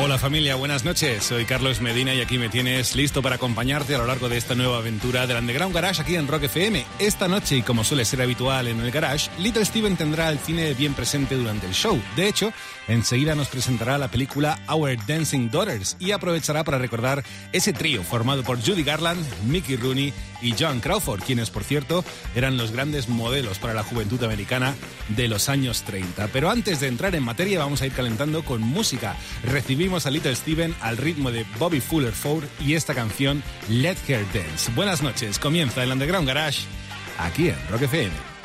Hola familia, buenas noches. Soy Carlos Medina y aquí me tienes listo para acompañarte a lo largo de esta nueva aventura del Underground Garage aquí en Rock FM. Esta noche, y como suele ser habitual en el Garage, Little Steven tendrá el cine bien presente durante el show. De hecho, enseguida nos presentará la película Our Dancing Daughters y aprovechará para recordar ese trío formado por Judy Garland, Mickey Rooney y John Crawford, quienes por cierto eran los grandes modelos para la juventud americana de los años 30. Pero antes de entrar en materia vamos a ir calentando con música. Recibimos a Little Steven al ritmo de Bobby Fuller Ford y esta canción Let Her Dance. Buenas noches, comienza el Underground Garage aquí en Rock FM.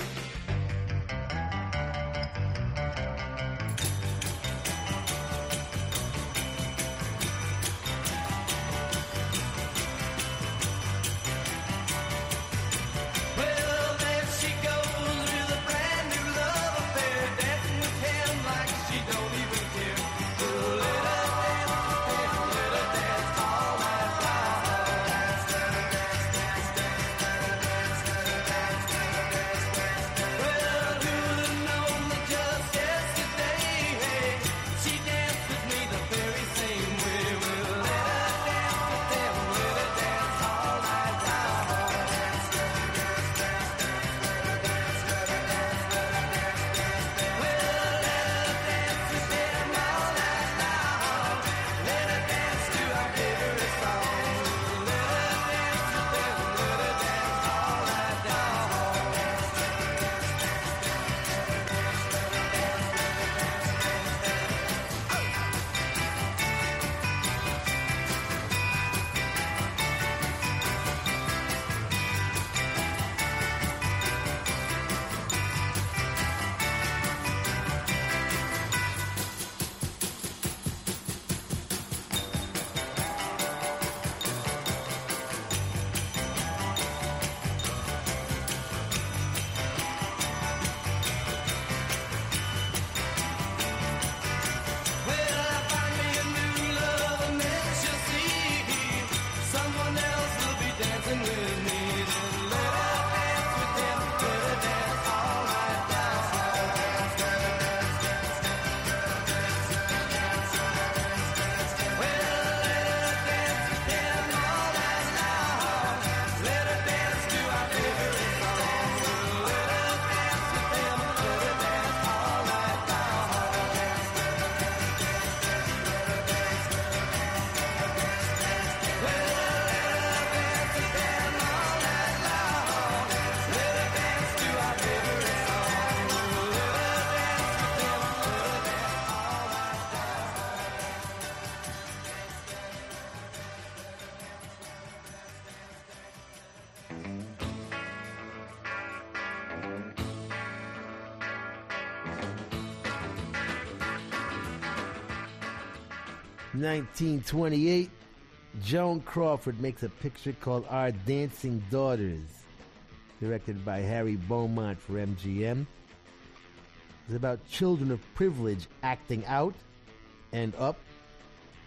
1928, Joan Crawford makes a picture called Our Dancing Daughters, directed by Harry Beaumont for MGM. It's about children of privilege acting out and up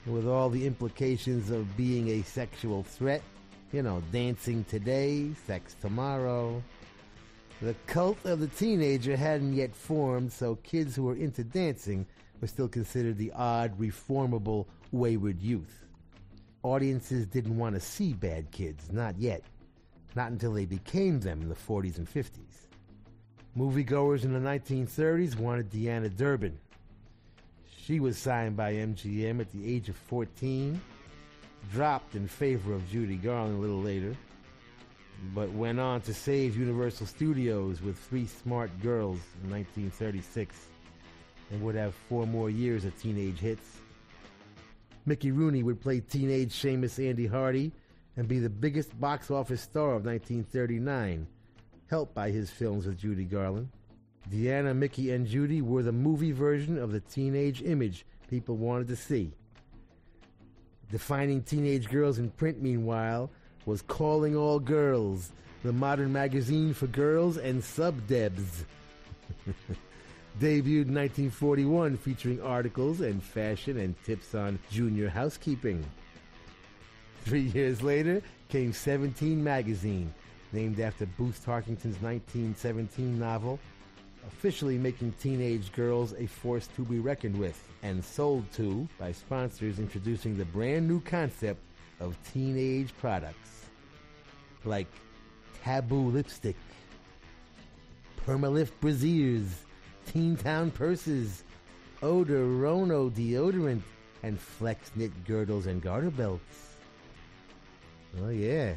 with all the implications of being a sexual threat. You know, dancing today, sex tomorrow. The cult of the teenager hadn't yet formed, so kids who were into dancing were still considered the odd, reformable, wayward youth. Audiences didn't want to see bad kids, not yet. Not until they became them in the 40s and 50s. Moviegoers in the 1930s wanted Deanna Durbin. She was signed by MGM at the age of 14, dropped in favor of Judy Garland a little later, but went on to save Universal Studios with Three Smart Girls in 1936 and would have four more years of teenage hits. Mickey Rooney would play teenage Seamus Andy Hardy and be the biggest box office star of 1939, helped by his films with Judy Garland. Deanna, Mickey, and Judy were the movie version of the teenage image people wanted to see. Defining teenage girls in print, meanwhile, was Calling All Girls, the modern magazine for girls and sub-debs. Debuted in 1941 featuring articles and fashion and tips on junior housekeeping. Three years later came 17 magazine, named after Booth Tarkington's 1917 novel, officially making teenage girls a force to be reckoned with, and sold to by sponsors introducing the brand new concept of teenage products like Taboo lipstick, Permalift brassieres, Teen Town purses, Odorono deodorant, and Flex knit girdles and garter belts. Oh yeah.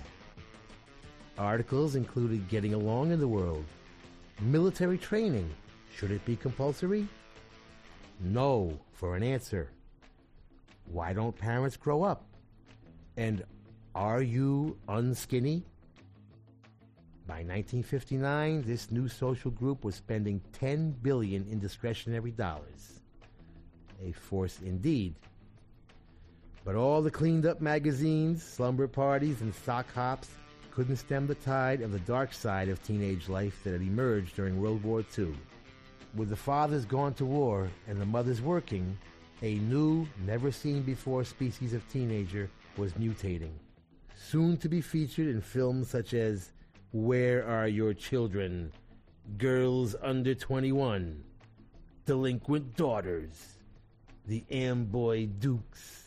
Articles included getting along in the world, military training. Should it be compulsory? No, for an answer. Why don't parents grow up? And are you unskinny? By 1959, this new social group was spending 10 billion in discretionary dollars. A force indeed. But all the cleaned up magazines, slumber parties, and sock hops couldn't stem the tide of the dark side of teenage life that had emerged during World War II. With the fathers gone to war and the mothers working, a new, never seen before species of teenager was mutating. Soon to be featured in films such as Where Are Your Children? Girls Under 21, Delinquent Daughters, The Amboy Dukes,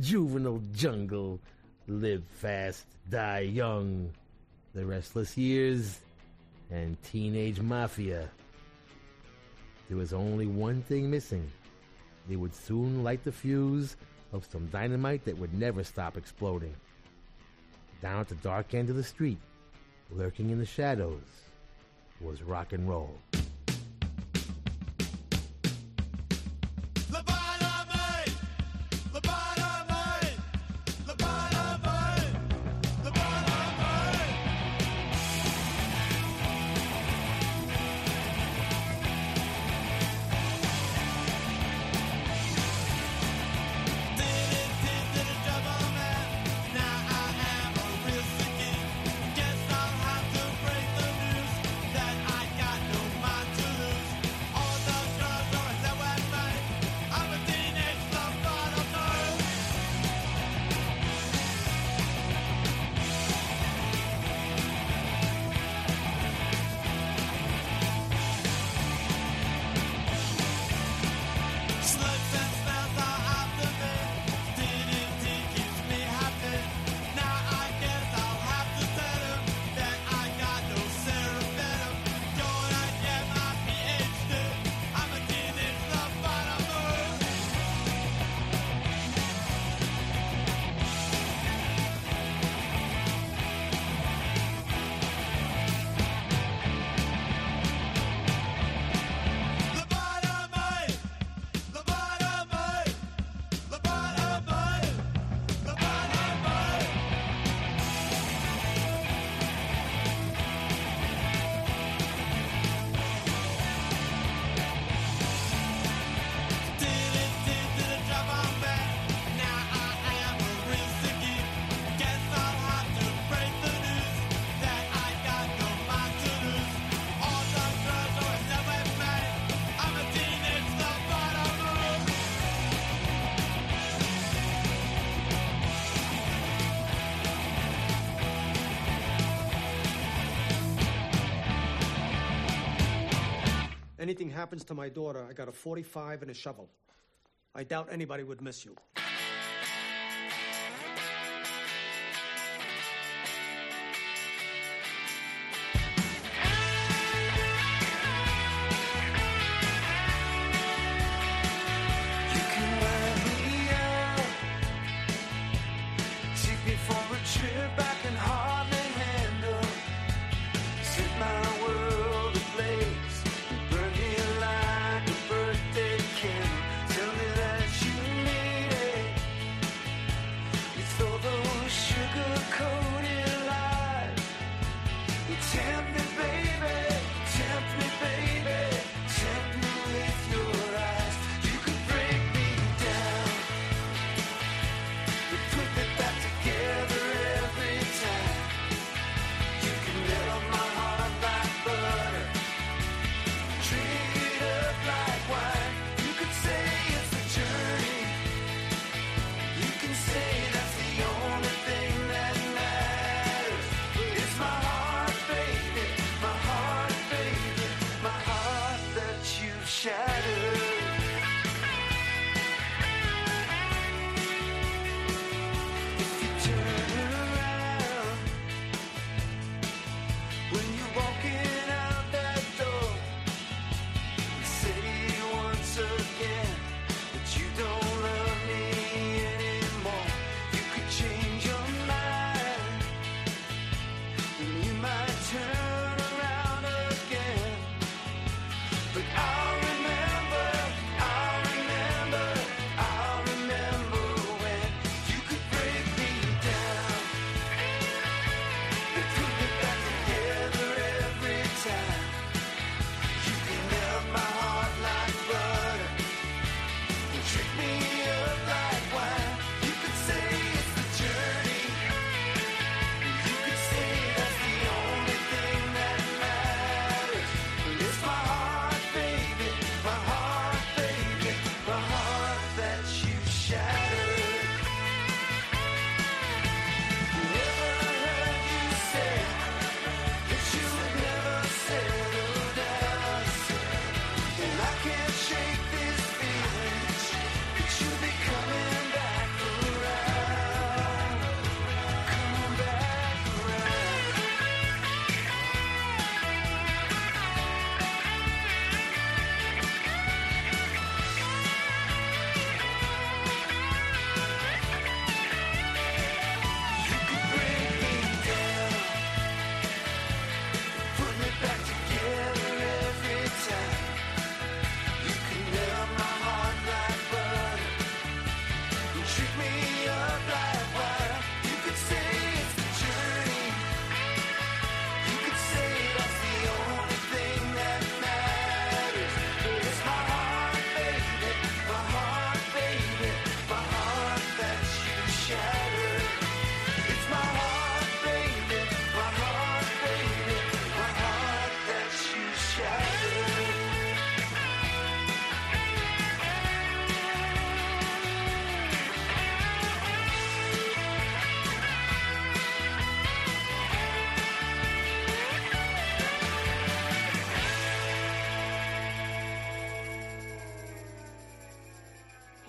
Juvenile Jungle, Live Fast, Die Young, The Restless Years, and Teenage Mafia. There was only one thing missing. They would soon light the fuse of some dynamite that would never stop exploding. Down at the dark end of the street, lurking in the shadows, was rock and roll. Anything happens to my daughter, I got a 45 and a shovel. I doubt anybody would miss you.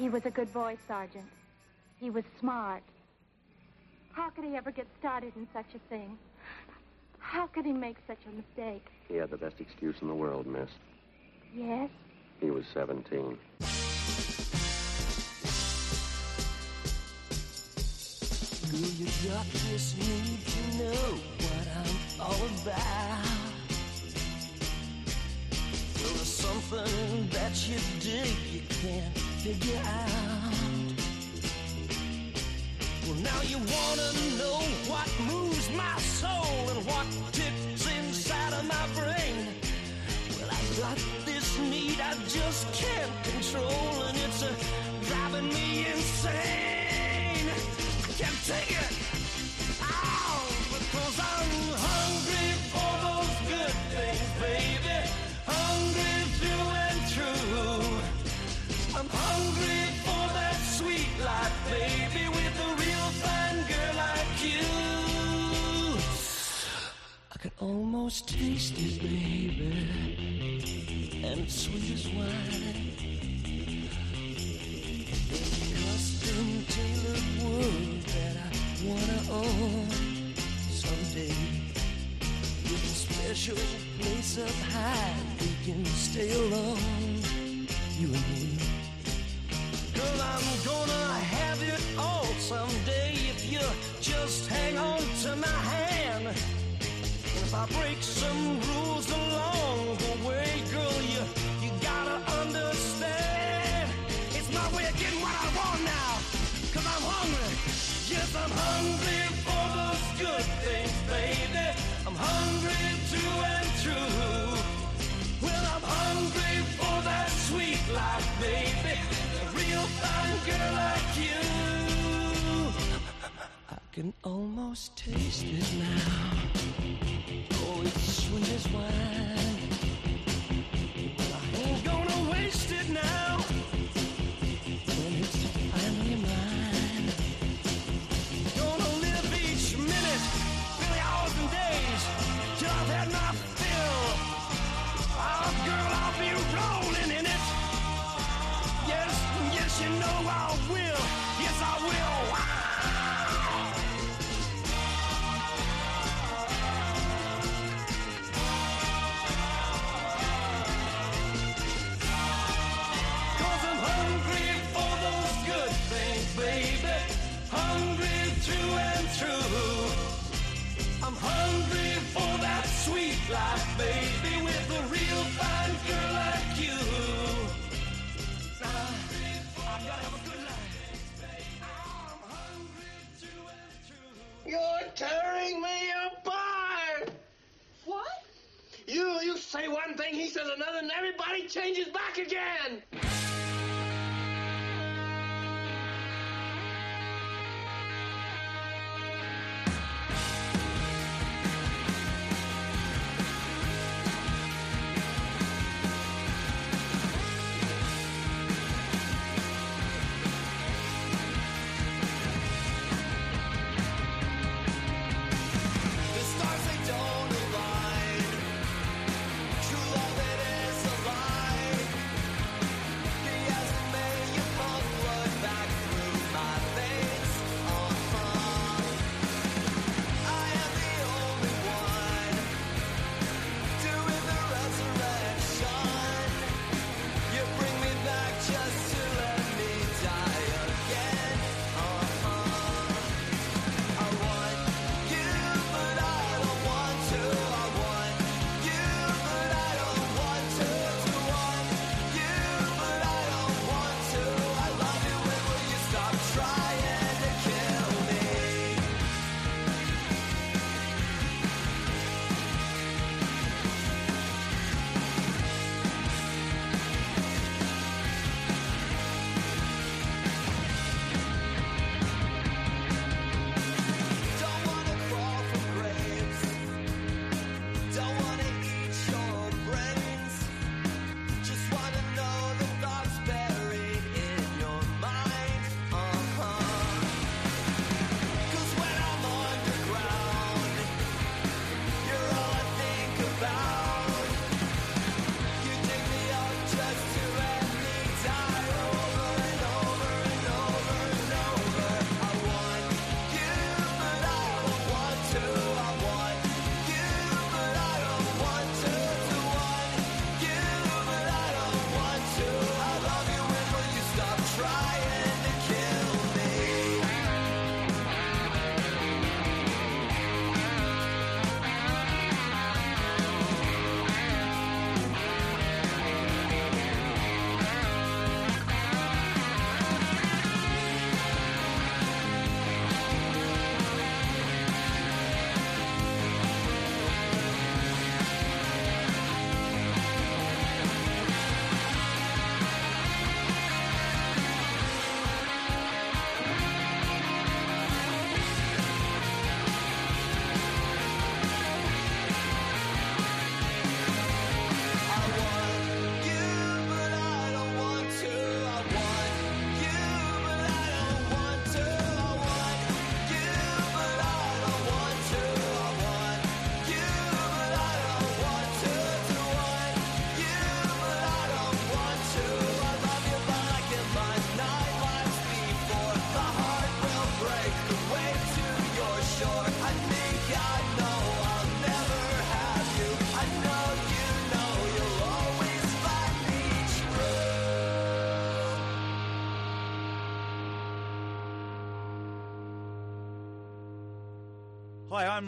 He was a good boy, Sergeant. He was smart. How could he ever get started in such a thing? How could he make such a mistake? He had the best excuse in the world, miss. Yes? He was 17. Girl, you got this need to know what I'm all about. There's something that you dig you can't figure out. Well, now you wanna know what moves my soul and what ticks inside of my brain. Well, I got this need I just can't control, and it's uh, driving me insane. I Can't take it. Almost taste it, baby, and sweet as wine. Custom tailored world that I wanna own someday. With a special place up high, we can stay alone, you and me. Girl, I'm gonna have it all someday if you just hang on to my hand. I break some rules along the way, girl, you you gotta understand. It's my way of getting what I want I'm hungry. Yes, I'm hungry for those good things, baby. I'm hungry and. Well, I'm hungry for that sweet life, baby. A real fine girl like you. I can almost taste it now. As wine. you say one thing, he says another, and everybody changes back again.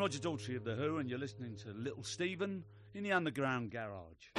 Roger Daltrey of The Who, and you're listening to Little Steven in the Underground Garage.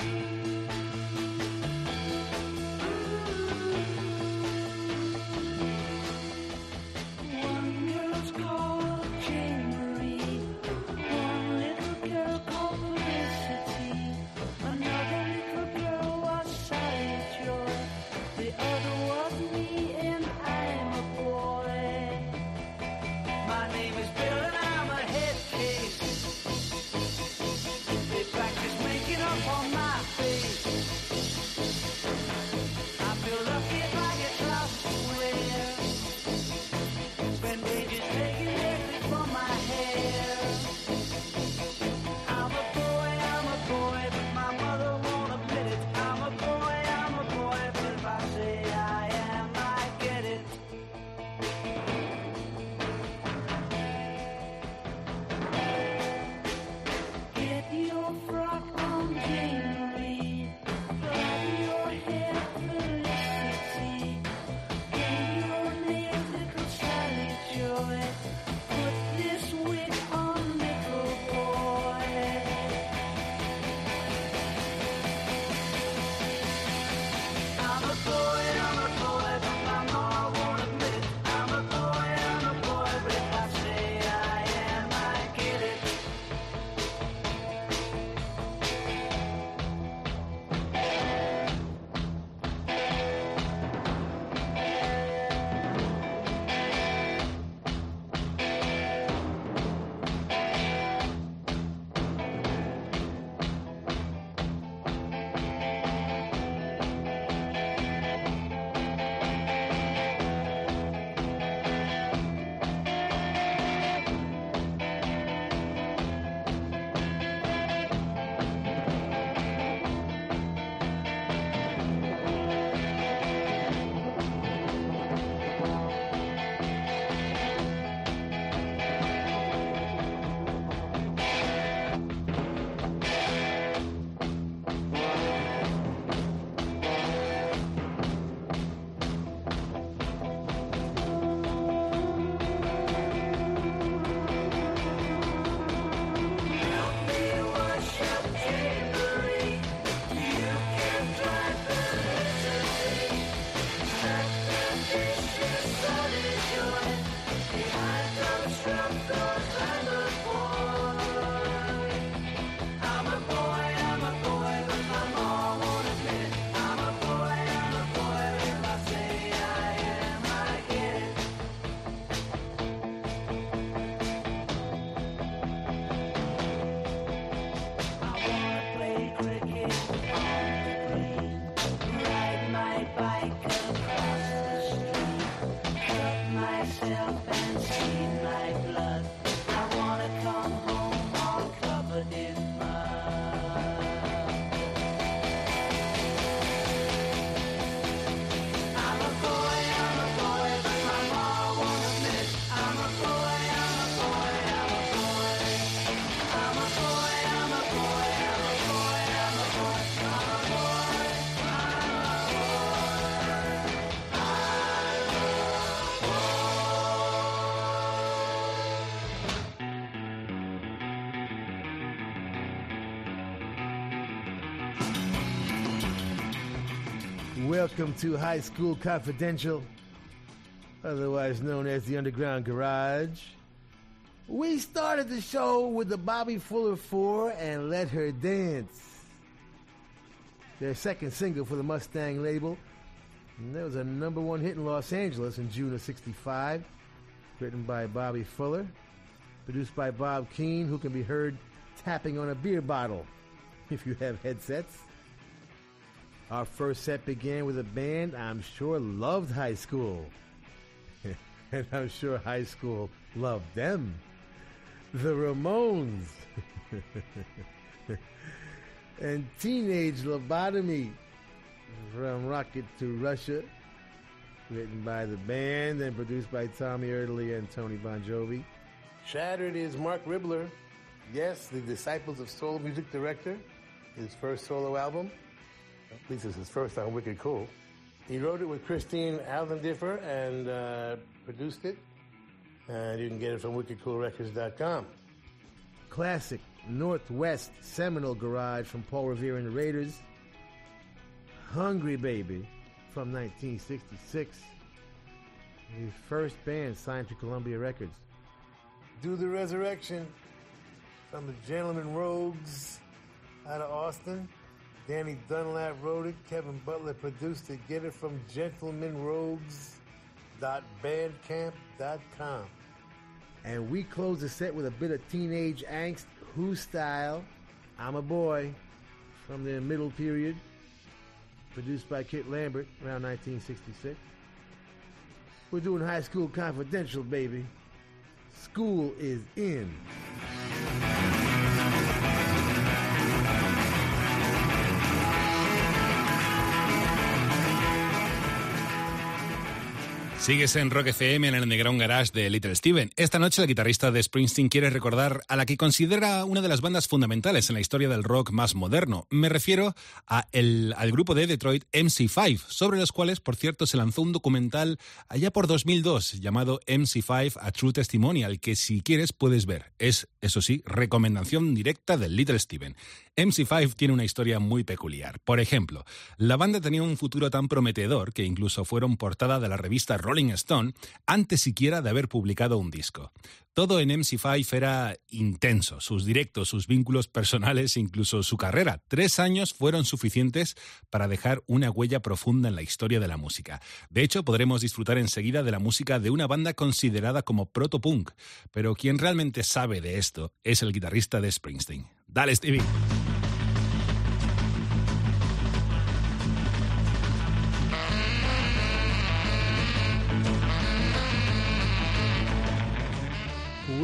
Welcome to High School Confidential, otherwise known as the Underground Garage. We started the show with the Bobby Fuller 4 and Let Her Dance. Their second single for the Mustang label. And that was a number one hit in Los Angeles in June of 65. Written by Bobby Fuller. Produced by Bob Keane, who can be heard tapping on a beer bottle if you have headsets. Our first set began with a band I'm sure loved high school. and I'm sure high school loved them. The Ramones. and Teenage Lobotomy from Rocket to Russia. Written by the band and produced by Tommy Erdelyi and Tony Bongiovi. Shattered is Marc Ribler. Yes, the Disciples of Soul music director. His first solo album. At least it's his first on Wicked Cool. He wrote it with Christine Allendiffer and uh, produced it. And you can get it from wickedcoolrecords.com. Classic Northwest seminal Garage from Paul Revere and the Raiders. Hungry Baby from 1966. His first band signed to Columbia Records. Do the Resurrection from the Gentlemen Rogues out of Austin. Danny Dunlap wrote it. Kevin Butler produced it. Get it from gentlemenrogues.bandcamp.com. And we close the set with a bit of teenage angst, Who style. I'm a boy from the middle period. Produced by Kit Lambert around 1966. We're doing High School Confidential, baby. School is in. Sigues en Rock FM en el Underground Garage de Little Steven. Esta noche el guitarrista de Springsteen quiere recordar a la que considera una de las bandas fundamentales en la historia del rock más moderno. Me refiero al grupo de Detroit MC5, sobre los cuales, por cierto, se lanzó un documental allá por 2002 llamado MC5 A True Testimonial, que si quieres puedes ver. Es, eso sí, recomendación directa del Little Steven. MC5 tiene una historia muy peculiar. Por ejemplo, la banda tenía un futuro tan prometedor que incluso fueron portada de la revista Rolling Stone antes siquiera de haber publicado un disco. Todo en MC5 era intenso, sus directos, sus vínculos personales, incluso su carrera. Tres años fueron suficientes para dejar una huella profunda en la historia de la música. De hecho, podremos disfrutar enseguida de la música de una banda considerada como protopunk, pero quien realmente sabe de esto es el guitarrista de Springsteen. Dale, Stevie.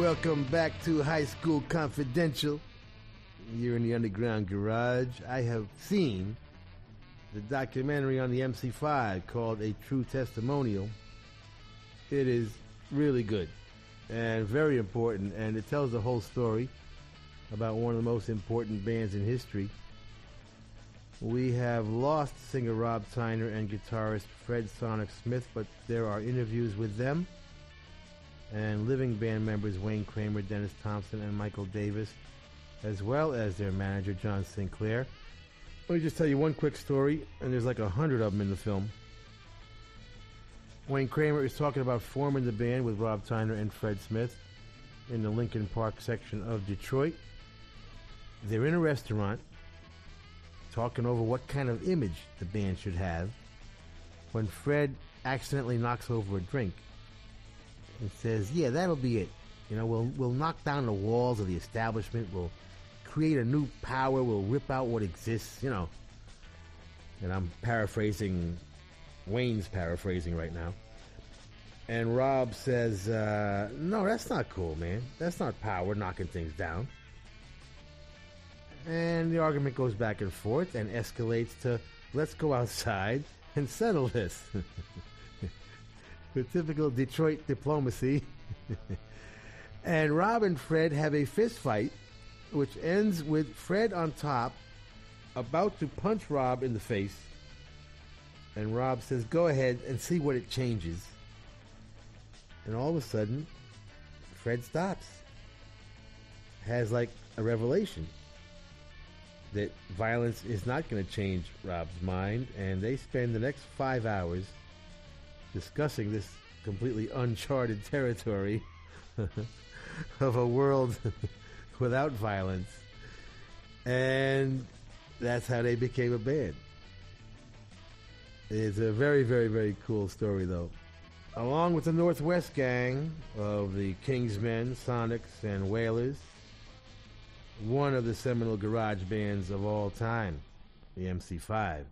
Welcome back to High School Confidential. You're in the Underground Garage. I have seen the documentary on the MC5 called A True Testimonial. It is really good and very important, and it tells the whole story about one of the most important bands in history. We have lost singer Rob Tyner and guitarist Fred Sonic Smith, but there are interviews with them and living band members Wayne Kramer, Dennis Thompson, and Michael Davis, as well as their manager John Sinclair. Let me just tell you one quick story, and there's like a hundred of them in the film. Wayne Kramer is talking about forming the band with Rob Tyner and Fred Smith in the Lincoln Park section of Detroit. They're in a restaurant talking over what kind of image the band should have when Fred accidentally knocks over a drink and says, "Yeah, that'll be it. You know, we'll we'll knock down the walls of the establishment. We'll create a new power. We'll rip out what exists. You know." And I'm paraphrasing, Wayne's paraphrasing right now. And Rob says, uh, "No, that's not cool, man. That's not power knocking things down." And the argument goes back and forth and escalates to, "Let's go outside and settle this." typical Detroit diplomacy. and Rob and Fred have a fist fight, which ends with Fred on top, about to punch Rob in the face. And Rob says, Go ahead and see what it changes. And all of a sudden, Fred stops. Has like a revelation that violence is not going to change Rob's mind, and they spend the next five hours discussing this completely uncharted territory of a world without violence. And that's how they became a band. It's a very, very, very cool story, though. Along with the Northwest Gang of the Kingsmen, Sonics, and Wailers, one of the seminal garage bands of all time, the MC5.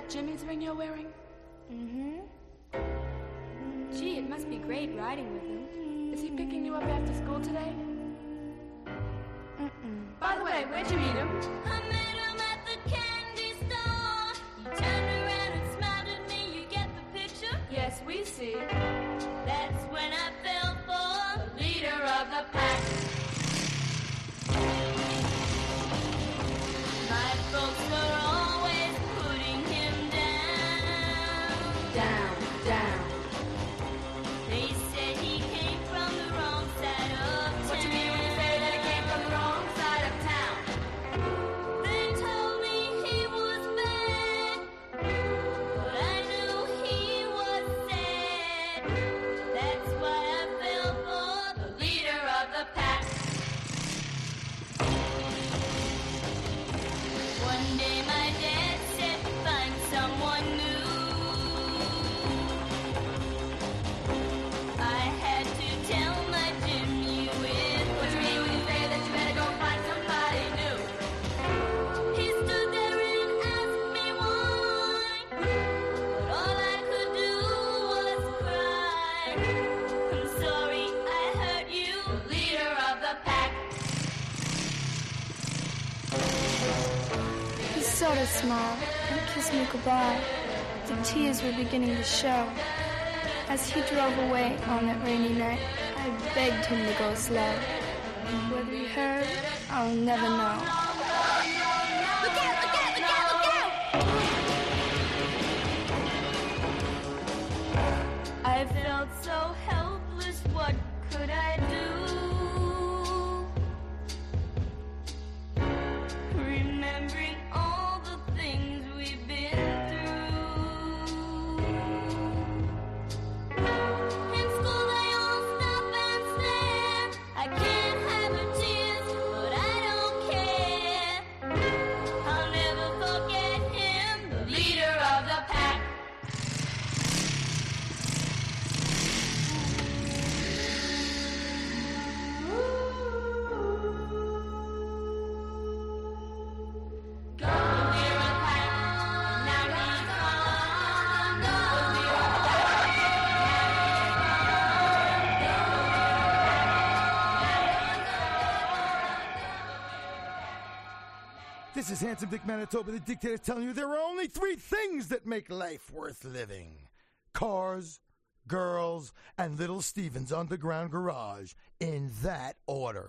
that Jimmy's smile and kiss me goodbye. The tears were beginning to show. As he drove away on that rainy night, I begged him to go slow. Whether he heard, I'll never know. This is Handsome Dick Manitoba, the dictator, telling you there are only three things that make life worth living. Cars, girls, and little Stevens underground garage, in that order.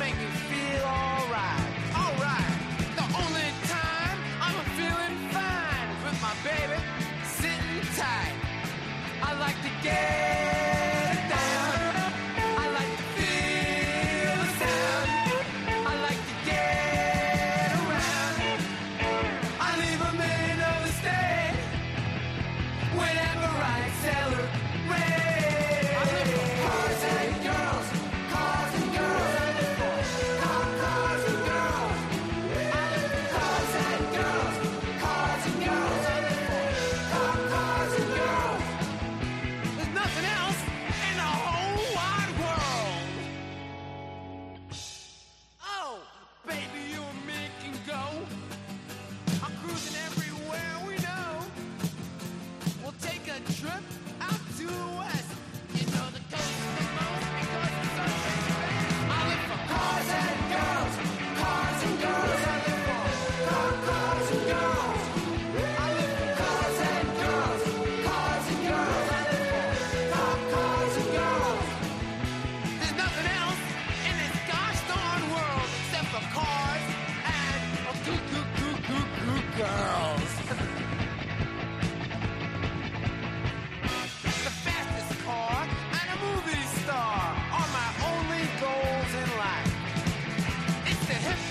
make me feel alright, alright. The only time I'm feeling fine is with my baby sitting tight. I like to get.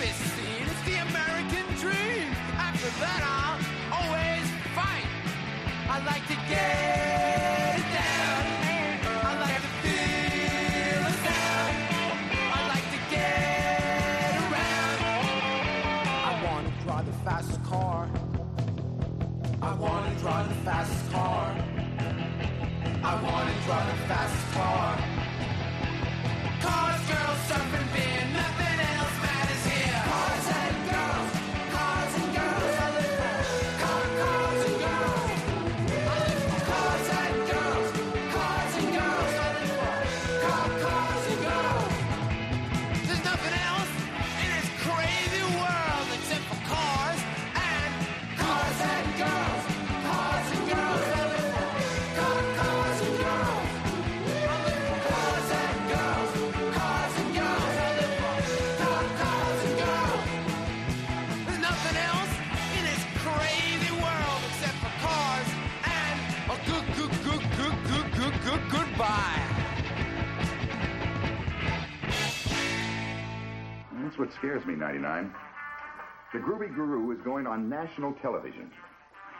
It's the American dream. After that, I'll always fight. I like to get down. I like to feel the sound. I like to get around. I want to drive the fastest car. I want to drive the fastest car. I want to drive the fastest car. What scares me, 99. The Groovy Guru is going on national television.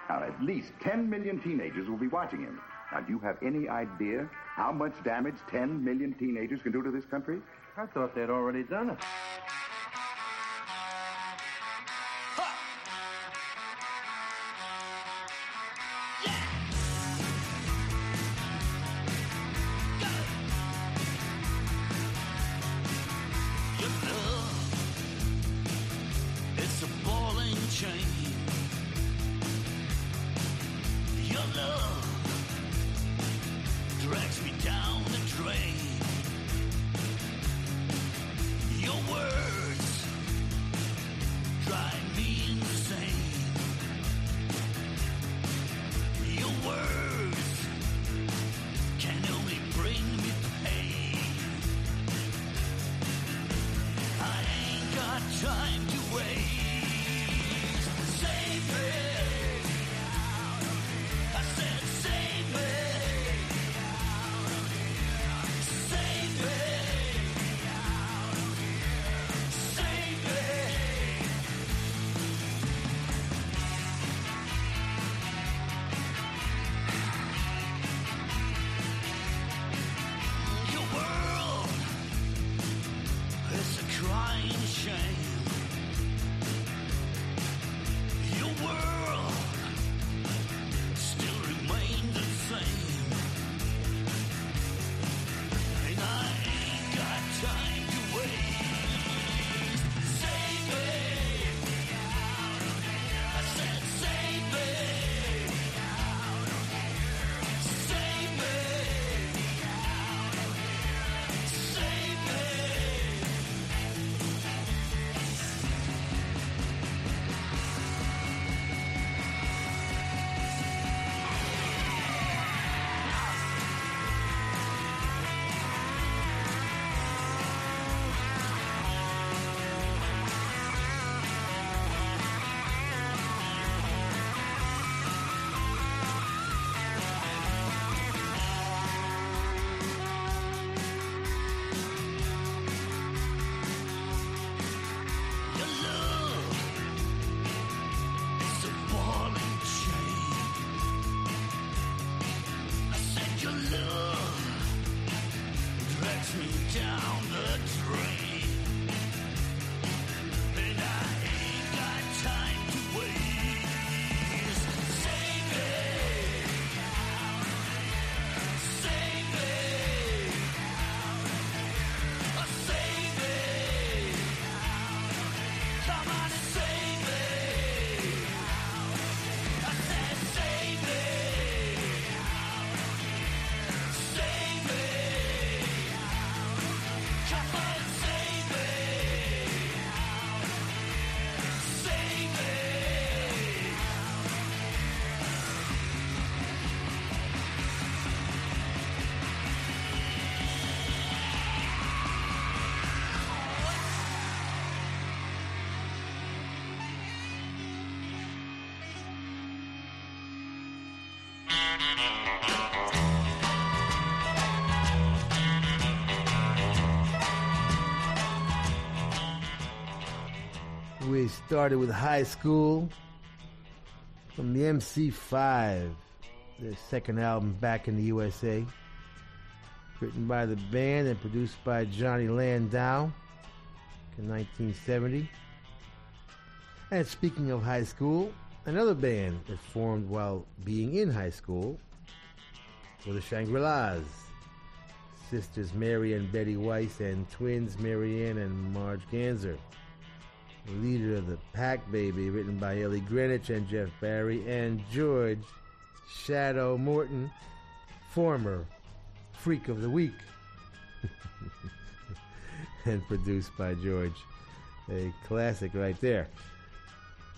Now, at least 10 million teenagers will be watching him. Now, do you have any idea how much damage 10 million teenagers can do to this country? I thought they'd already done it. Started with high school from the MC5, their second album back in the USA. Written by the band and produced by Johnny Landau in 1970. And speaking of high school, another band that formed while being in high school were the Shangri-Las. Sisters Mary and Betty Weiss and twins Marianne and Marge Ganser. Leader of the Pack Baby, written by Ellie Greenwich and Jeff Barry, and George Shadow Morton, former Freak of the Week, and produced by George. A classic right there.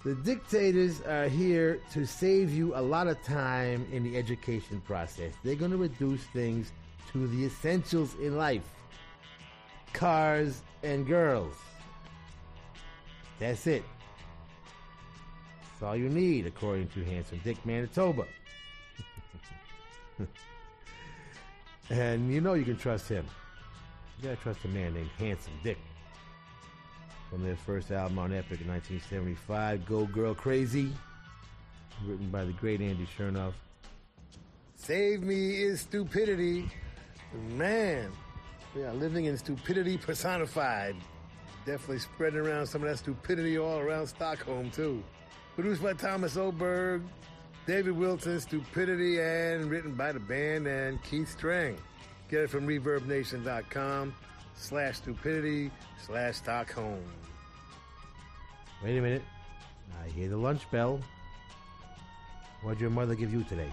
The dictators are here to save you a lot of time in the education process. They're going to reduce things to the essentials in life cars and girls. That's it. That's all you need, according to Handsome Dick Manitoba. and you know you can trust him. You gotta trust a man named Handsome Dick. from their first album on Epic in 1975, Go Girl Crazy, written by the great Andy Shernoff. Save me is stupidity. Man, we are living in stupidity personified. Definitely spreading around some of that stupidity all around Stockholm, too. Produced by Thomas Oberg, David Wilson, Stupidity, and written by the band and Keith Strang. Get it from ReverbNation.com slash stupidity slash Stockholm. Wait a minute. I hear the lunch bell. What'd your mother give you today?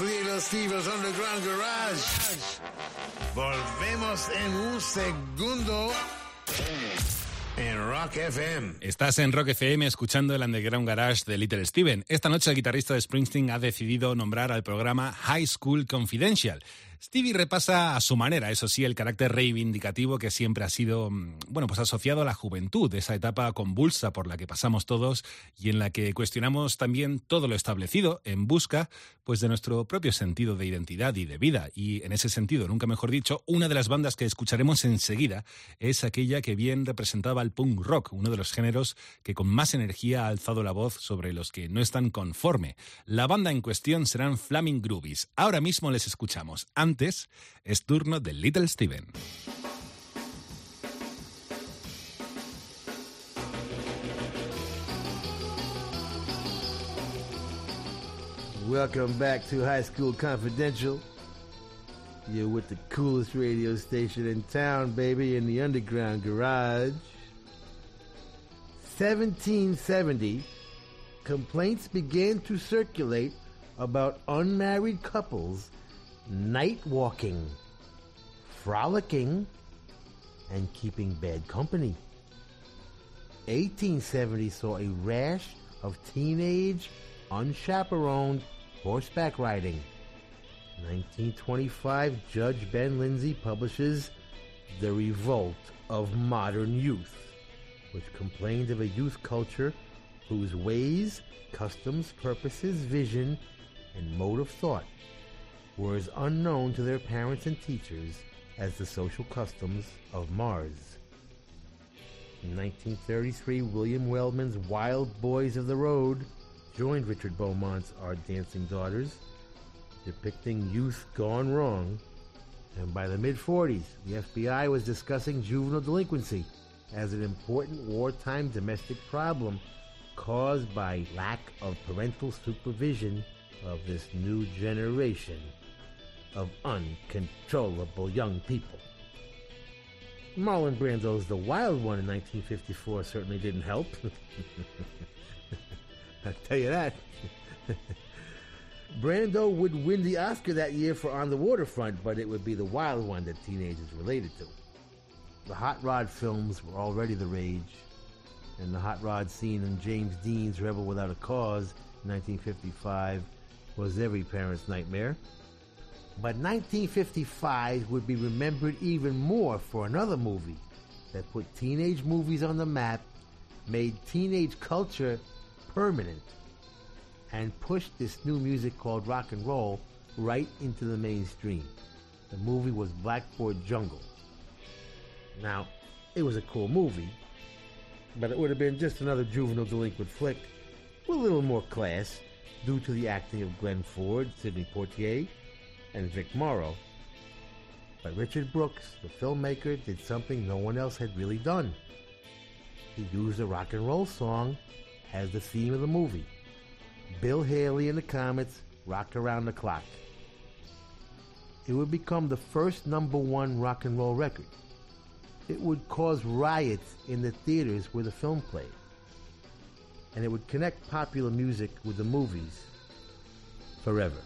Little Steve's Underground Garage. Volvemos en un segundo en Rock FM. Estás en Rock FM escuchando el Underground Garage de Little Steven. Esta noche el guitarrista de Springsteen ha decidido nombrar al programa High School Confidential. Stevie repasa a su manera, eso sí, el carácter reivindicativo que siempre ha sido, mm, bueno, pues asociado a la juventud, esa etapa convulsa por la que pasamos todos y en la que cuestionamos también todo lo establecido en busca, pues, de nuestro propio sentido de identidad y de vida. Y en ese sentido, nunca mejor dicho, una de las bandas que escucharemos enseguida es aquella que bien representaba el punk rock, uno de los géneros que con más energía ha alzado la voz sobre los que no están conforme. La banda en cuestión serán Flaming Groovies. Ahora mismo les escuchamos. Antes es turno de Little Steven. Welcome back to High School Confidential. You're with the coolest radio station in town, baby, in the underground garage. 1770, complaints began to circulate about unmarried couples night walking, frolicking, and keeping bad company. 1870 saw a rash of teenage, unchaperoned horseback riding. 1925, Judge Ben Lindsey publishes The Revolt of Modern Youth, which complained of a youth culture whose ways, customs, purposes, vision, and mode of thought were as unknown to their parents and teachers as the social customs of Mars. In 1933, William Wellman's Wild Boys of the Road joined Richard Beaumont's Our Dancing Daughters, depicting youth gone wrong. And by the mid 40s, the FBI was discussing juvenile delinquency as an important wartime domestic problem caused by lack of parental supervision of this new generation of uncontrollable young people. Marlon Brando's The Wild One in 1954 certainly didn't help. I'll tell you that. Brando would win the Oscar that year for On the Waterfront, but it would be the wild one that teenagers related to. The Hot Rod films were already the rage, and the Hot Rod scene in James Dean's Rebel Without a Cause in 1955 was every parent's nightmare. But 1955 would be remembered even more for another movie that put teenage movies on the map, made teenage culture permanent, and pushed this new music called rock and roll right into the mainstream. The movie was Blackboard Jungle. Now, it was a cool movie, but it would have been just another juvenile delinquent flick with a little more class due to the acting of Glenn Ford, Sidney Poitier, and Vic Morrow. But Richard Brooks, the filmmaker, did something no one else had really done. He used a rock and roll song as the theme of the movie. Bill Haley and the Comets, Rock Around the Clock. It would become the first number one rock and roll record. It would cause riots in the theaters where the film played. And it would connect popular music with the movies forever.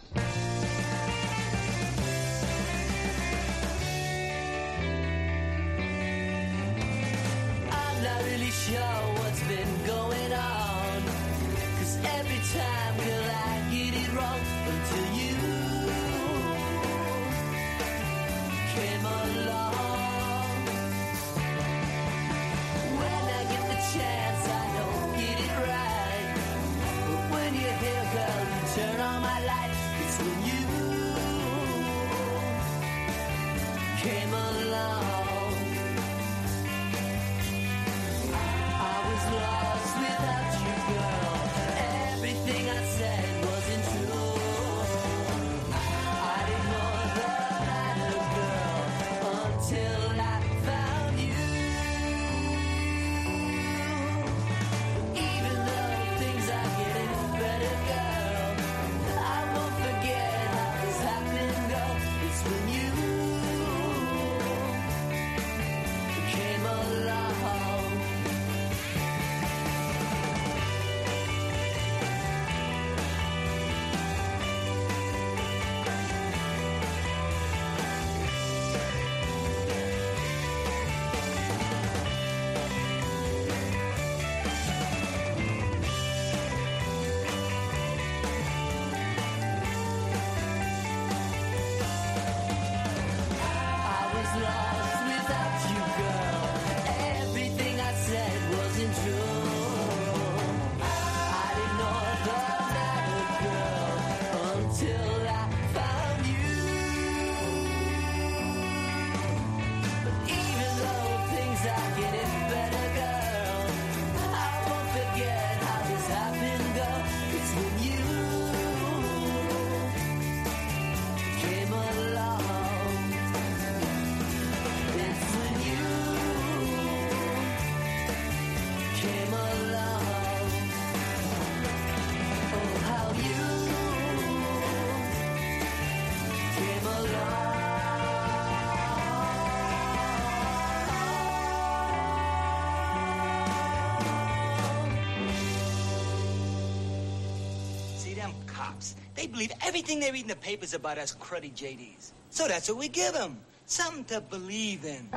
cops. They believe everything they read in the papers about us cruddy JDs. So that's what we give them. Something to believe in.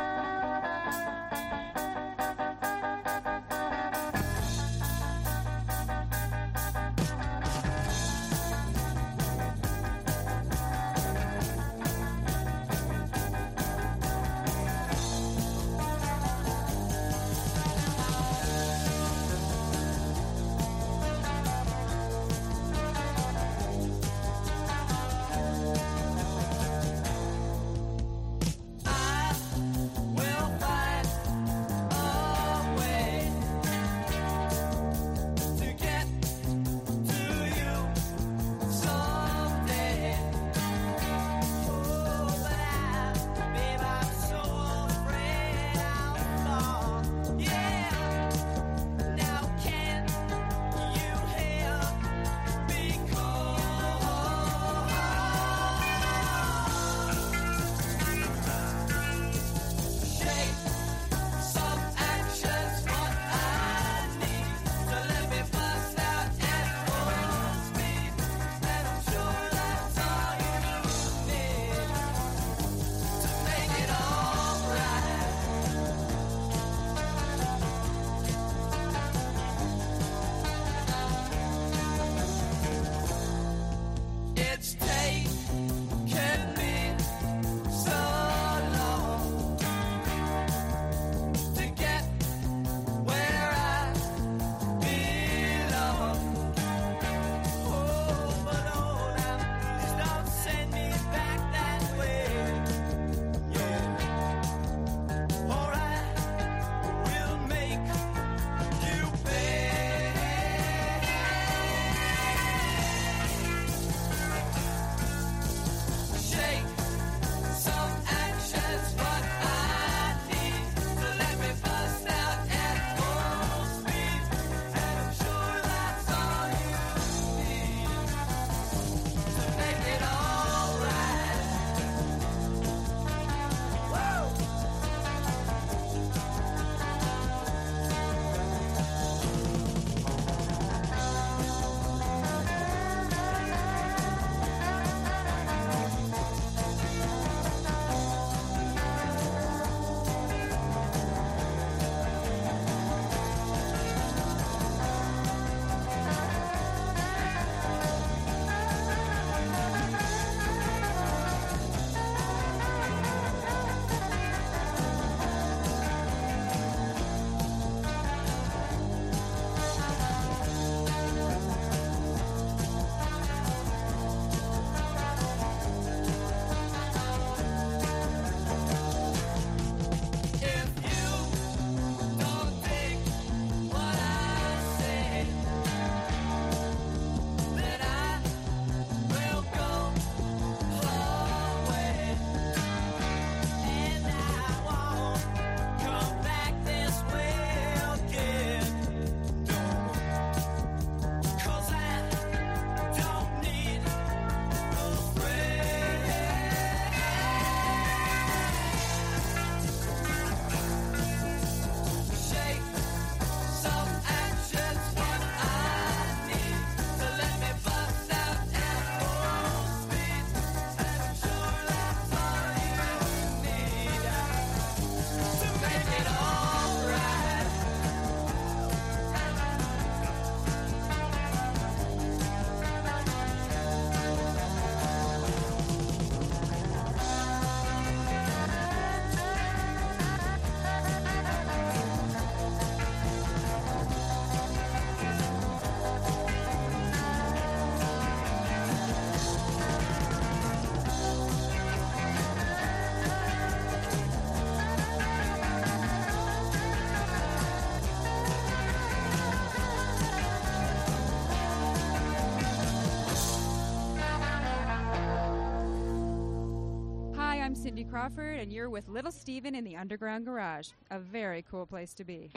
Crawford, and you're with Little Steven in the Underground Garage. A very cool place to be.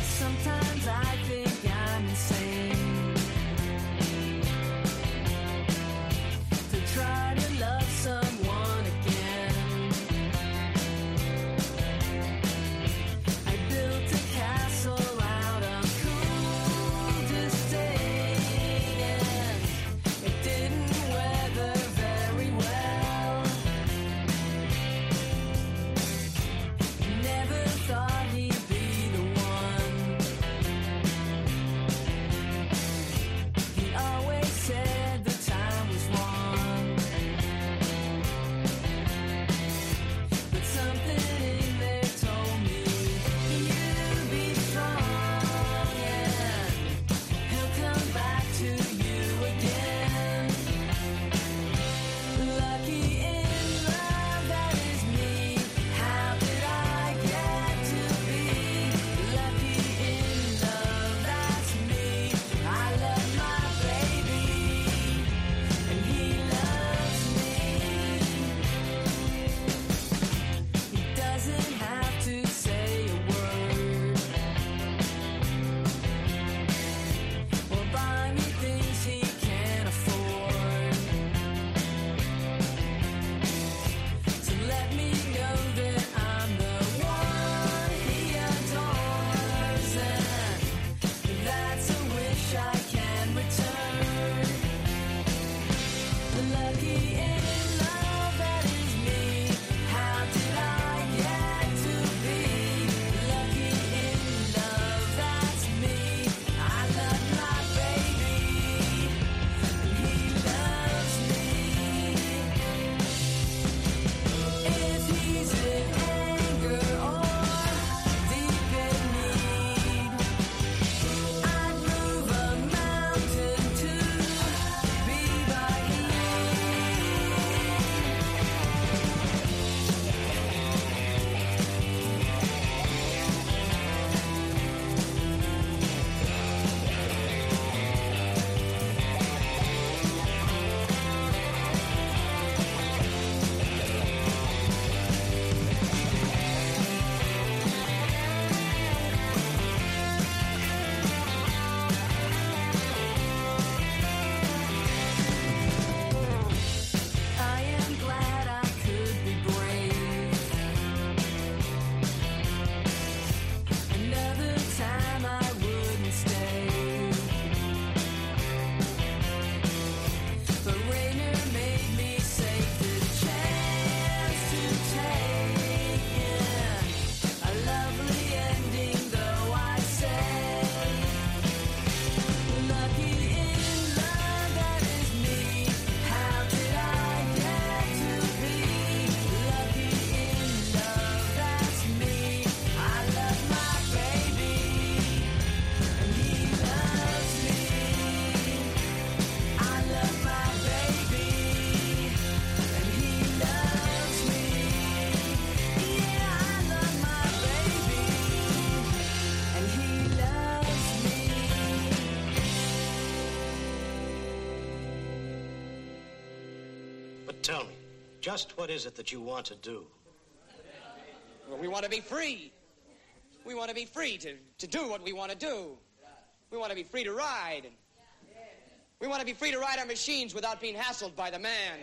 Sometimes I think I'm insane to try to just what is it that you want to do? Well, we want to be free. We want to be free to, to do what we want to do. We want to be free to ride. We want to be free to ride our machines without being hassled by the man.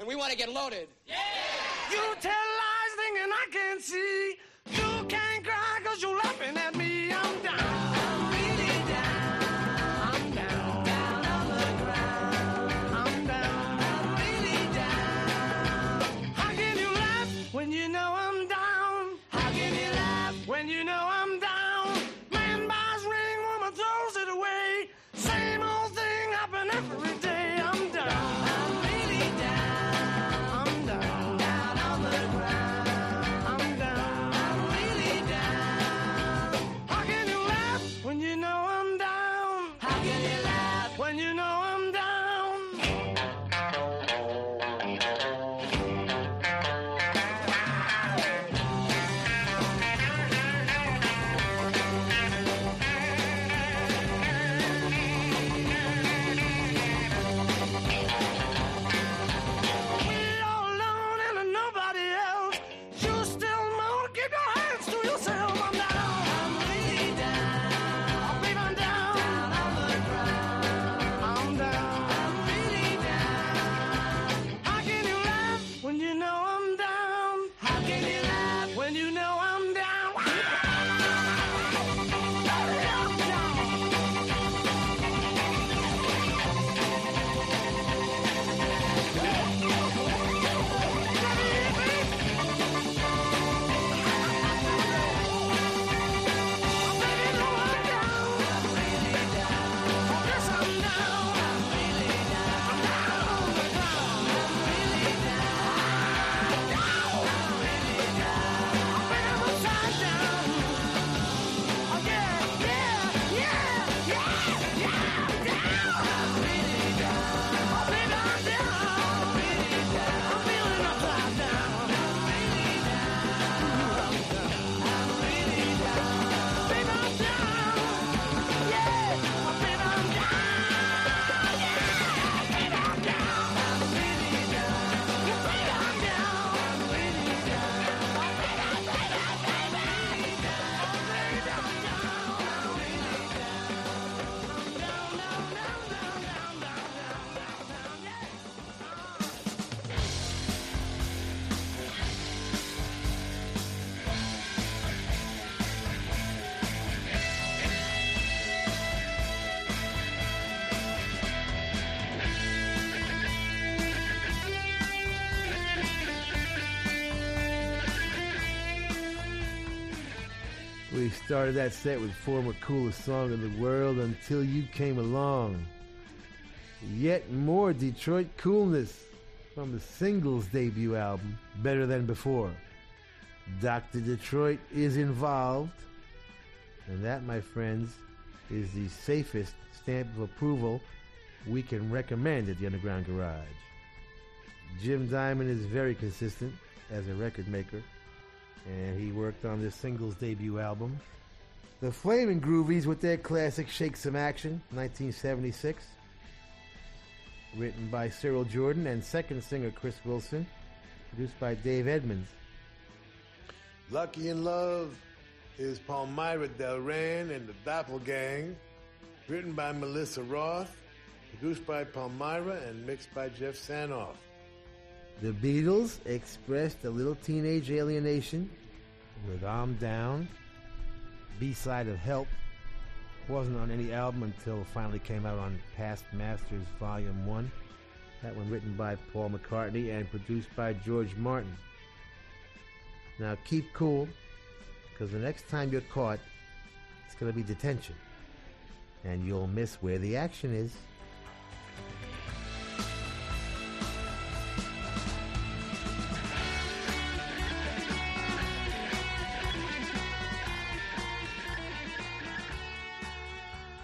And we want to get loaded. You tell lies thinking I can't see. You can't cry cause you're laughing at me. Started that set with former coolest song in the world until you came along. Yet more Detroit coolness from the singles debut album, Better Than Before. Dr. Detroit is involved, and that, my friends, is the safest stamp of approval we can recommend at the Underground Garage. Jim Diamond is very consistent as a record maker, and he worked on this singles debut album. The Flaming Groovies with their classic Shake Some Action, 1976. Written by Cyril Jordan and second singer Chris Wilson. Produced by Dave Edmunds. Lucky in Love is Palmyra Delran and the Doppelgang. Written by Melissa Roth. Produced by Palmyra and mixed by Jeff Sanoff. The Beatles expressed a little teenage alienation with I'm Down. B-side of Help wasn't on any album until finally came out on Past Masters Volume 1. That one written by Paul McCartney and produced by George Martin. Now keep cool, because the next time you're caught, it's going to be detention. And you'll miss where the action is.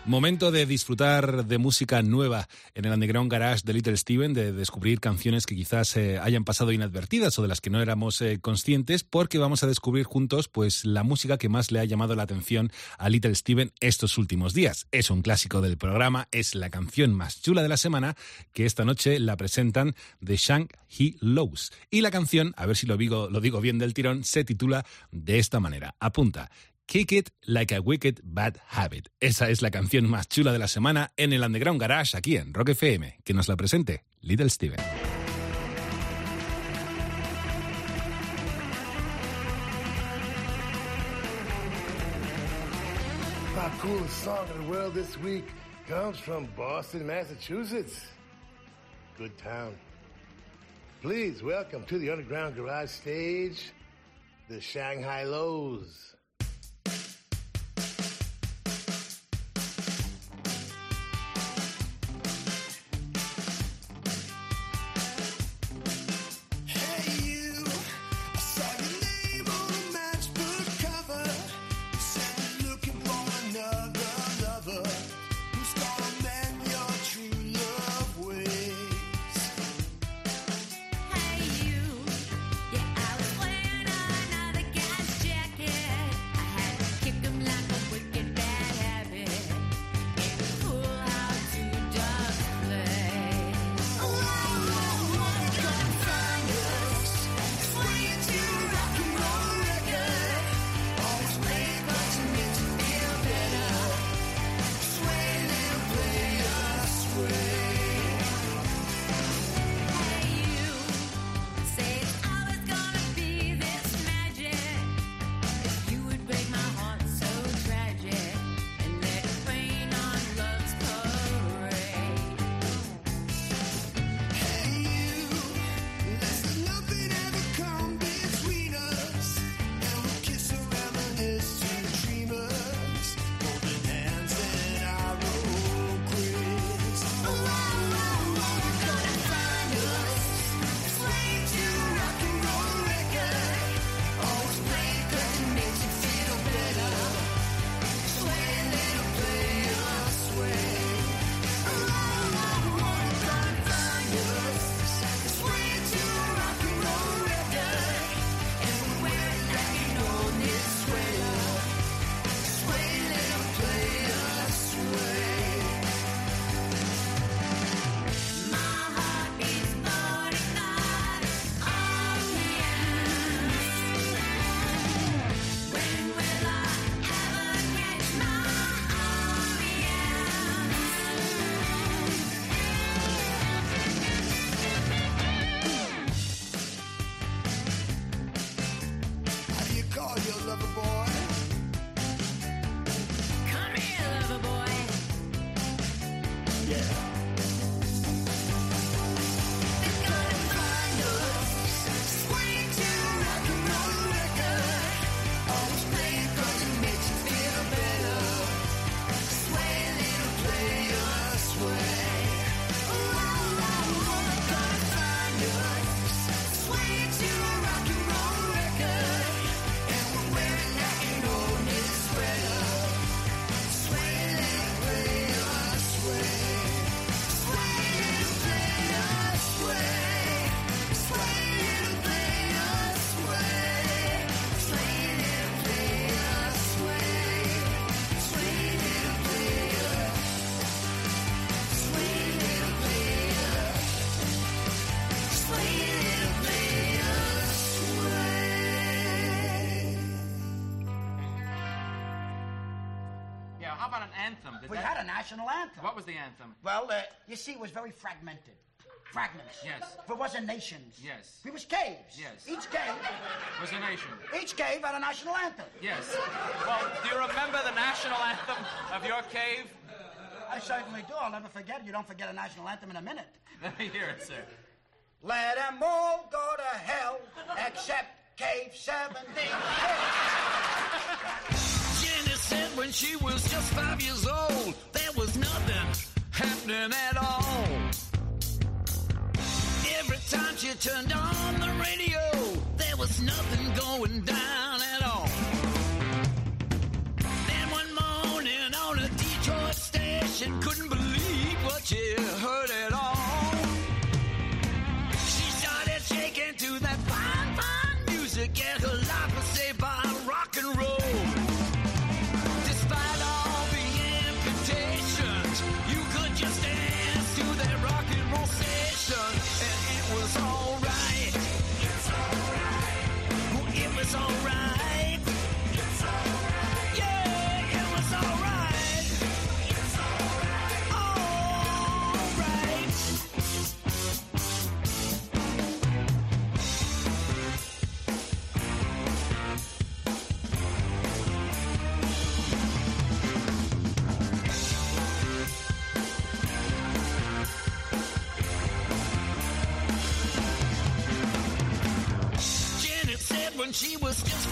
Momento de disfrutar de música nueva en el Underground Garage de Little Steven, de descubrir canciones que quizás eh, hayan pasado inadvertidas o de las que no éramos eh, conscientes, porque vamos a descubrir juntos pues la música que más le ha llamado la atención a Little Steven estos últimos días. Es un clásico del programa, es la canción más chula de la semana que esta noche la presentan The Shang He Lows. Y la canción, a ver si lo digo, lo digo bien del tirón, se titula de esta manera. Apunta. Kick It Like a Wicked Bad Habit. Esa es la canción más chula de la semana en el Underground Garage aquí en Rock FM. Que nos la presente Little Steven. My coolest song in the world this week comes from Boston, Massachusetts. Good town. Please welcome to the Underground Garage stage the Shanghai Lows. Well, uh, you see, it was very fragmented. Fragments. Yes. There wasn't nations. Yes. It was caves. Yes. Each cave, Was a nation. each cave had a national anthem. Yes. Well, do you remember the national anthem of your cave? I certainly do. I'll never forget it. You don't forget a national anthem in a minute. Let me hear it, sir. Let them all go to hell except Cave 76. Jenny said when she was just five years old, there was nothing happening at all. Every time she turned on the radio, there was nothing going down at all. Then one morning on a Detroit station, couldn't believe what she heard at all. She started shaking to that fine, fine music and her she was just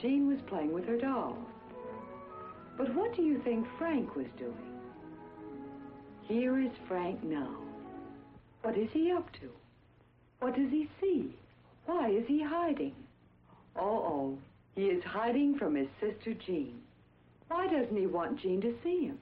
Jean was playing with her doll. But what do you think Frank was doing? Here is Frank now. What is he up to? What does he see? Why is he hiding? Oh, oh, he is hiding from his sister Jean. Why doesn't he want Jean to see him?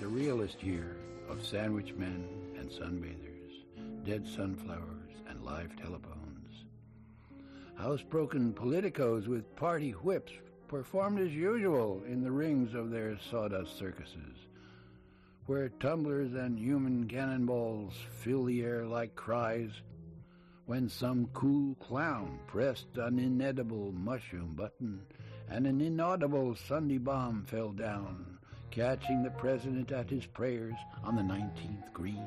Surrealist year of sandwich men and sunbathers, dead sunflowers and live telephones, housebroken politicos with party whips performed as usual in the rings of their sawdust circuses, where tumblers and human cannonballs fill the air like cries when some cool clown pressed an inedible mushroom button and an inaudible Sunday bomb fell down, catching the president at his prayers on the 19th green.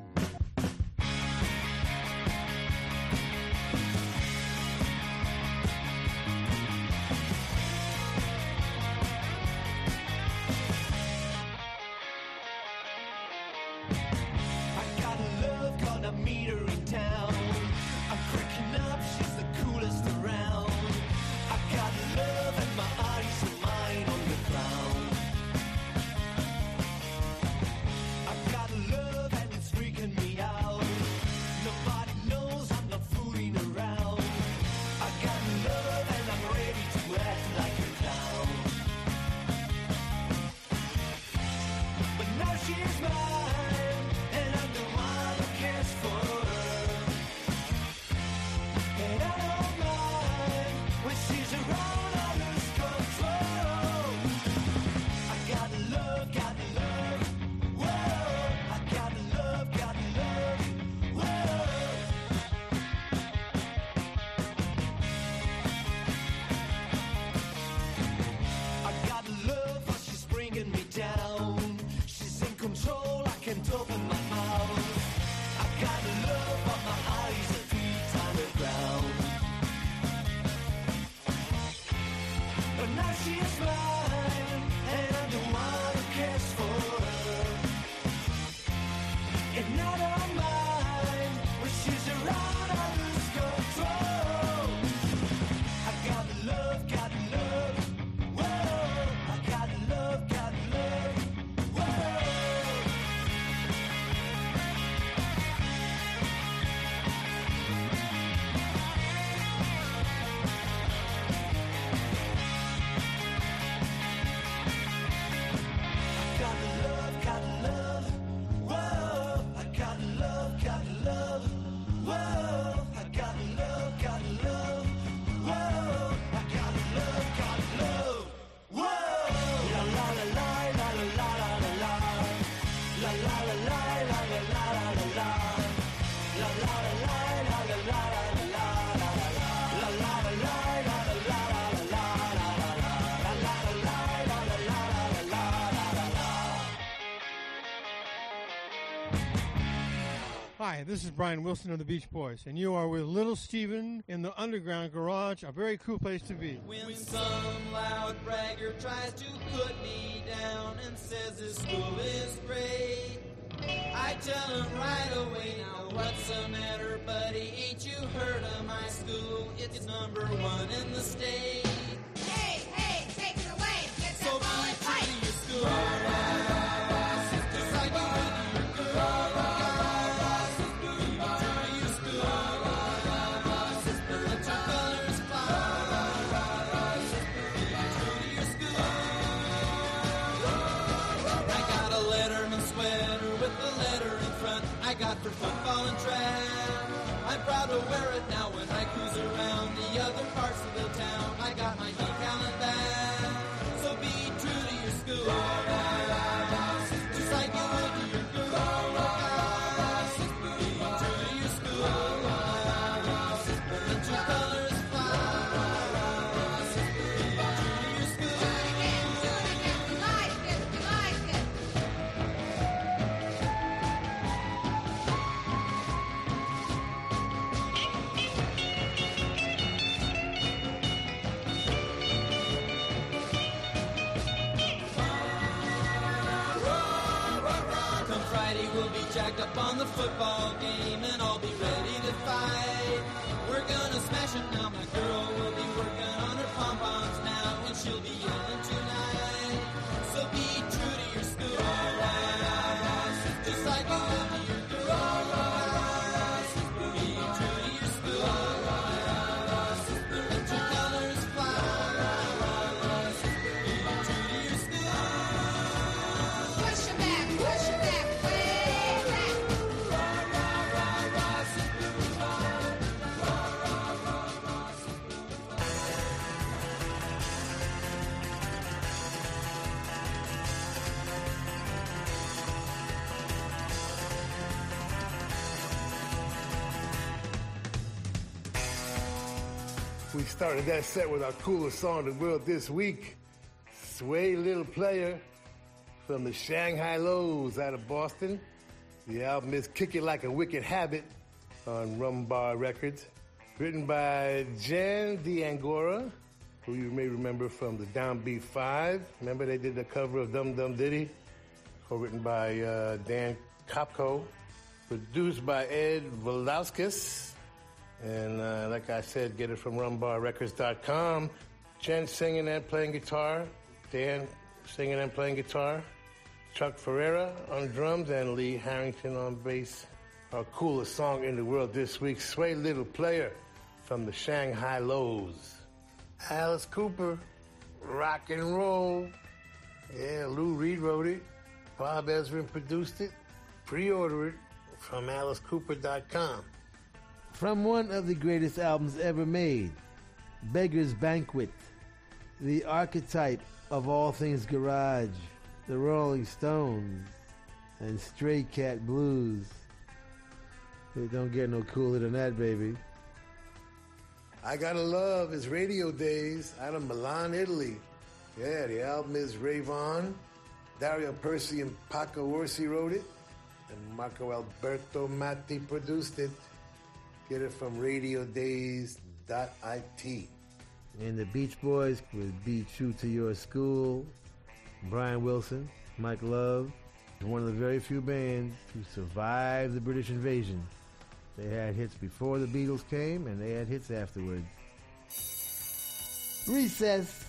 This is Brian Wilson of the Beach Boys, and you are with Little Steven in the Underground Garage, a very cool place to be. When some loud bragger tries to put me down and says his school is great, I tell him right away, now what's the matter, buddy? Ain't you heard of my school? It's number one in the state. For football and track. I'm proud to wear it now when I cruise around the other up on the football game, and I'll be ready to fight. We're gonna smash it now. My girl started that set with our coolest song in the world this week. Sway Little Player from the Shang Hi Los out of Boston. The album is Kick It Like a Wicked Habit on Rumbar Records. Written by Jen D'Angora, who you may remember from the Downbeat Five. Remember they did the cover of Dum Dum Diddy? Co-written by uh, Dan Kopko. Produced by Ed Velazquez. And uh, like I said, get it from rumbarrecords.com. Jen singing and playing guitar. Dan singing and playing guitar. Chuck Ferreira on drums and Lee Harrington on bass. Our coolest song in the world this week, Sway Little Player from the Shang Hi Los. Alice Cooper, rock and roll. Yeah, Lou Reed wrote it. Bob Ezrin produced it. Pre-order it from alicecooper.com. From one of the greatest albums ever made, Beggar's Banquet, the archetype of all things garage, the Rolling Stones, and Stray Cat Blues. It don't get no cooler than that, baby. I Gotta Love is Radio Days out of Milan, Italy. Yeah, the album is Rave On. Dario Percy and Paco Orsi wrote it, and Marco Alberto Matti produced it. Get it from radiodays.it. And the Beach Boys with Be True to Your School, Brian Wilson, Mike Love, one of the very few bands who survived the British invasion. They had hits before the Beatles came, and they had hits afterwards. Recess.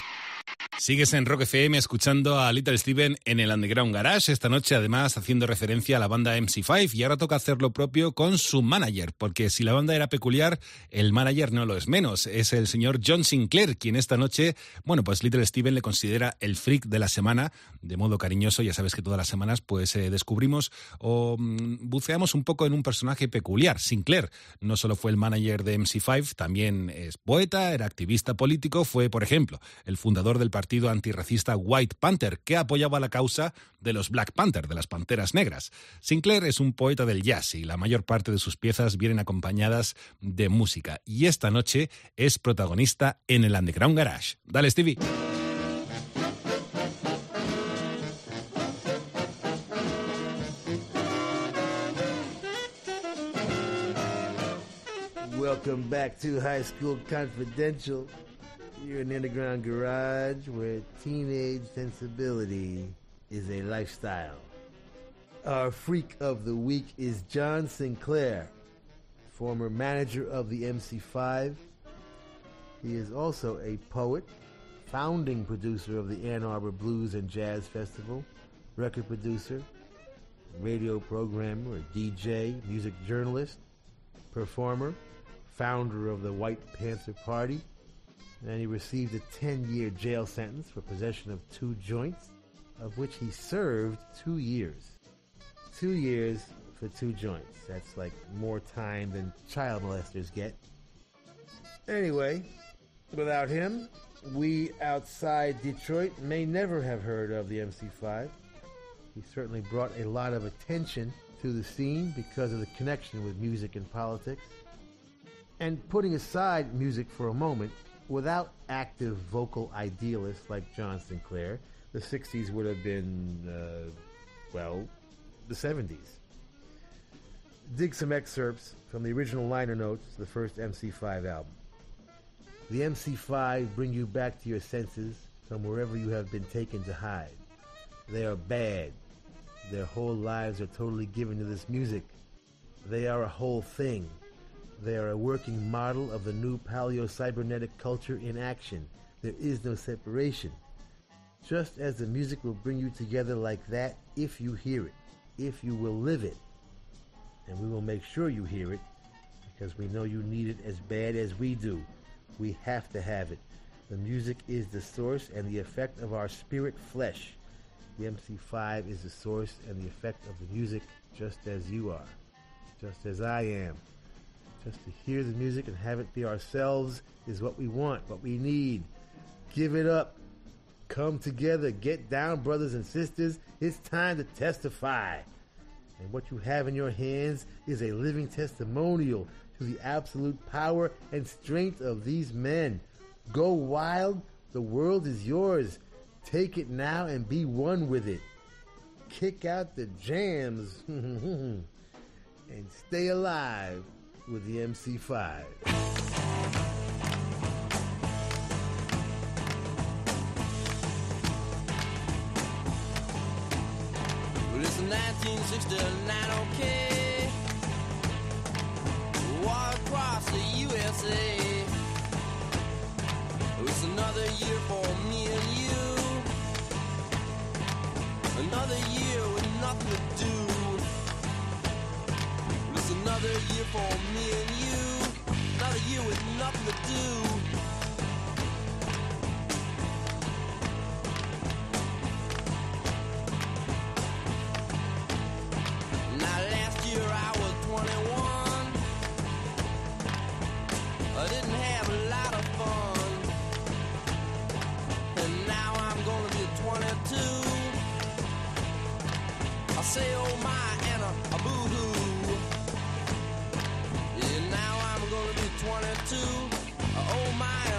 Sigues en Rock FM escuchando a Little Steven en el Underground Garage, esta noche además haciendo referencia a la banda MC5 y ahora toca hacer lo propio con su manager, porque si la banda era peculiar, el manager no lo es menos, es el señor John Sinclair, quien esta noche, bueno, pues Little Steven le considera el freak de la semana, de modo cariñoso, ya sabes que todas las semanas pues eh, descubrimos o mm, buceamos un poco en un personaje peculiar, Sinclair, no solo fue el manager de MC5, también es poeta, era activista político, fue por ejemplo el fundador del partido antirracista White Panther, que apoyaba la causa de los Black Panther, de las Panteras Negras. Sinclair es un poeta del jazz y la mayor parte de sus piezas vienen acompañadas de música. Y esta noche es protagonista en el Underground Garage. Dale, Stevie. Welcome back to High School Confidential. You're the underground garage where teenage sensibility is a lifestyle. Our freak of the week is John Sinclair, former manager of the MC5. He is also a poet, founding producer of the Ann Arbor Blues and Jazz Festival, record producer, radio programmer, DJ, music journalist, performer, founder of the White Panther Party, and he received a 10 year jail sentence for possession of two joints, of which he served two years. Two years for two joints. That's like more time than child molesters get. Anyway, without him, we outside Detroit may never have heard of the MC5. He certainly brought a lot of attention to the scene because of the connection with music and politics. And putting aside music for a moment, without active vocal idealists like John Sinclair, the 60s would have been, uh, well, the 70s. Dig some excerpts from the original liner notes, to the first MC5 album. The MC5 bring you back to your senses from wherever you have been taken to hide. They are bad. Their whole lives are totally given to this music. They are a whole thing. They are a working model of the new paleo-cybernetic culture in action. There is no separation. Just as the music will bring you together like that if you hear it, if you will live it. And we will make sure you hear it because we know you need it as bad as we do. We have to have it. The music is the source and the effect of our spirit flesh. The MC5 is the source and the effect of the music just as you are, just as I am. Just to hear the music and have it be ourselves is what we want, what we need. Give it up. Come together. Get down, brothers and sisters. It's time to testify. And what you have in your hands is a living testimonial to the absolute power and strength of these men. Go wild. The world is yours. Take it now and be one with it. Kick out the jams and stay alive with the MC5. Well, it's 1969, okay. War across the USA. It's another year for me and you. Another year with nothing to do. Another year for me and you. Another year with nothing to do. Now last year I was 21. I didn't have a lot of fun. And now I'm gonna be 22. I say oh my 22. Uh, oh my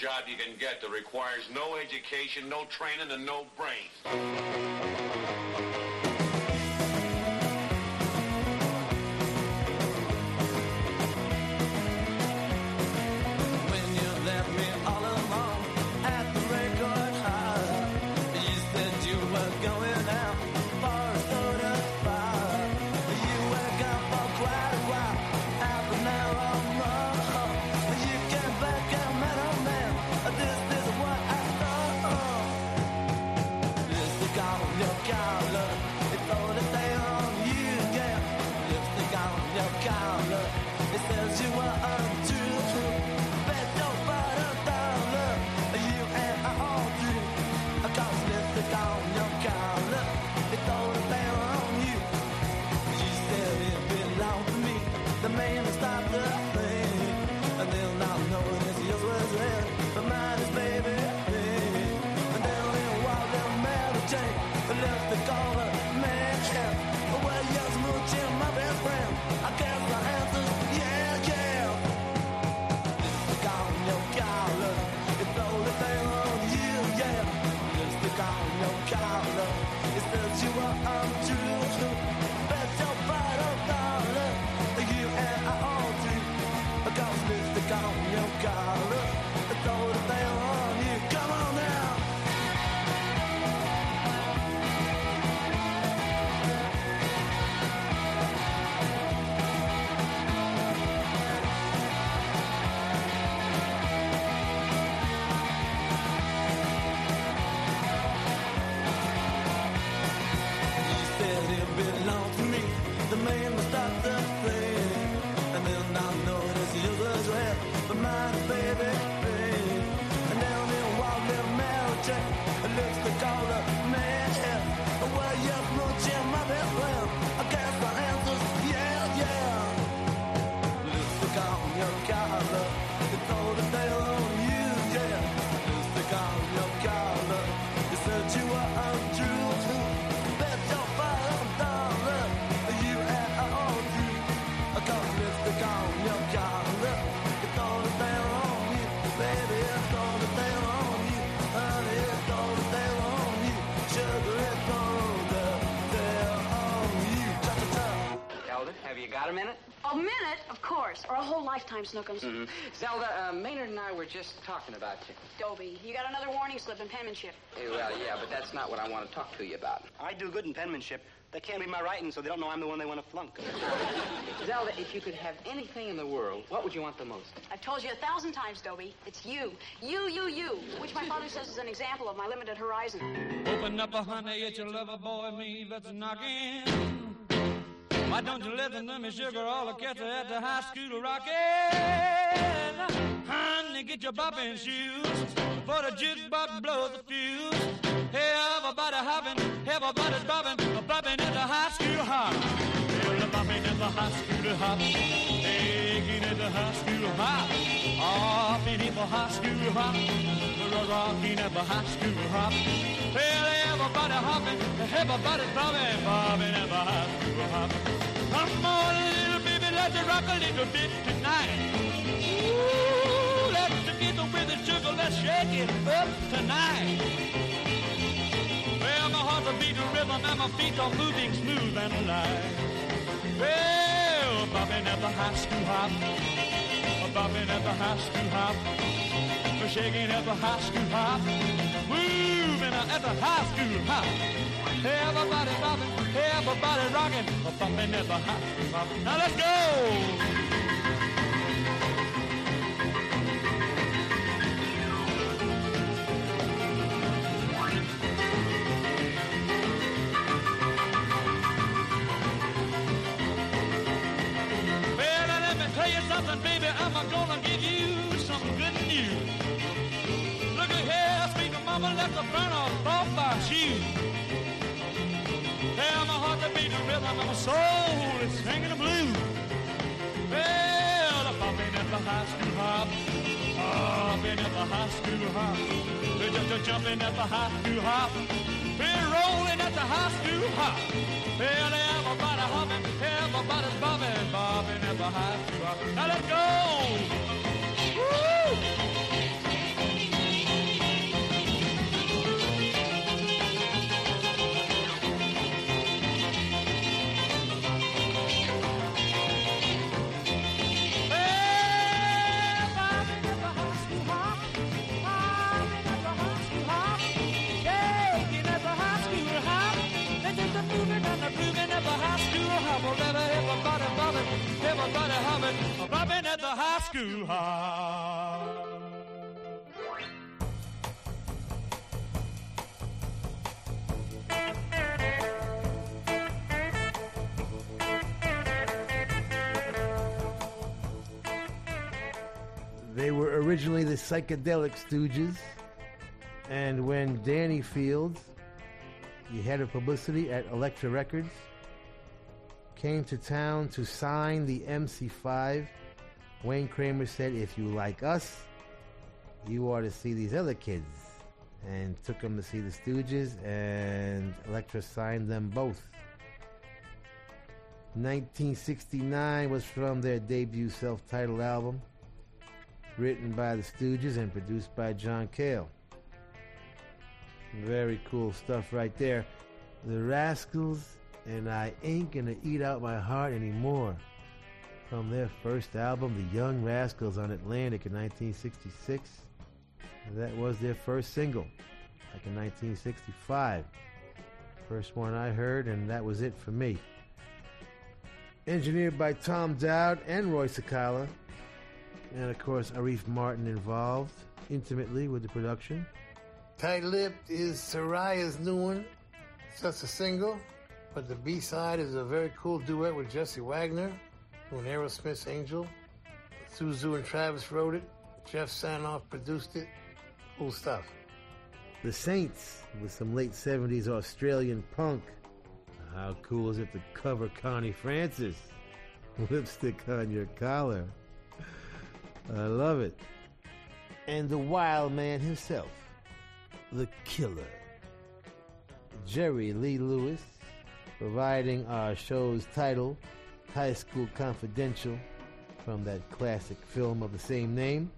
job you can get that requires no education, no training, and no brains. Whole lifetime, Snookums. Mm-hmm. Zelda, uh, Maynard and I were just talking about you. Dobie, you got another warning slip in penmanship. Eh, well, yeah, but that's not what I want to talk to you about. I do good in penmanship. They can't read my writing, so they don't know I'm the one they want to flunk. Zelda, if you could have anything in the world, what would you want the most? I've told you a thousand times, Dobie. It's you. You, you, you. Which my father says is an example of my limited horizon. Open up a honey, it's your lover boy, me, let's knock in. Why don't you listen to me, sugar, all the cats are at the high school rockin'? Honey, get your bopping shoes, for the jukebox blows the fuse. Hey, everybody hopping, everybody's bopping, bopping at the high school hop. Hey, the bopping at the high school hop, taking at the high school hop, hopping at the high school hop, rocking at the high school hop. Well, everybody hopping, everybody's bobbing, bobbing at the high school hop. Come on, little baby, let's rock a little bit tonight. Ooh, let's get with the sugar, let's shake it up tonight. Well, my heart's a rhythm and my feet are moving smooth and light. Well, bobbing at the high school hop, bobbing at the high school hop, shaking at the high school hop, moving at the high school hop. Everybody bobbing, everybody rocking, bobbing at the high school hop. Now let's go. Let the off off my shoes. Tell my heart to beat the rhythm, and my soul is singing the blues. Well, I'm bopping at the high school hop, oh, hopping at the high school hop, We're just jumping at the high school hop, we're rolling at the high school hop. Well, everybody hopping, everybody's bobbing, bobbing at the high school hop. Now let's go! High school. They were originally the Psychedelic Stooges, and when Danny Fields, the head of publicity at Elektra Records, came to town to sign the MC5, Wayne Kramer said, If you like us, you ought to see these other kids. And took them to see the Stooges, and Elektra signed them both. 1969 was from their debut self titled album, written by the Stooges and produced by John Cale. Very cool stuff right there. The Rascals and I Ain't Gonna Eat Out My Heart Anymore. From their first album, The Young Rascals on Atlantic in 1966. That was their first single, like in 1965. First one I heard, and that was it for me. Engineered by Tom Dowd and Roy Sakala, and of course, Arif Mardin involved intimately with the production. Tight Lipped is Soraia's new one. It's just a single, but the B side is a very cool duet with Jesse Wagner, doing Aerosmith's Angel. ZouZou and Travis wrote it. Geoff Sanoff produced it. Cool stuff. The Saints with some late 70s Australian punk. How cool is it to cover Connie Francis? Lipstick on your collar. I love it. And the wild man himself, the killer. Jerry Lee Lewis, providing our show's title, High School Confidential, from that classic film of the same name.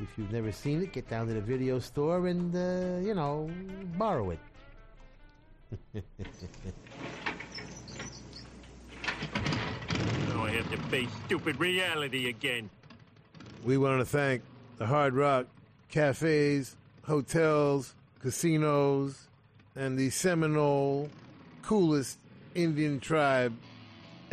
If you've never seen it, get down to the video store and, uh, you know, borrow it. Now I have to face stupid reality again. We want to thank the Hard Rock cafes, hotels, casinos, and the Seminole coolest Indian tribe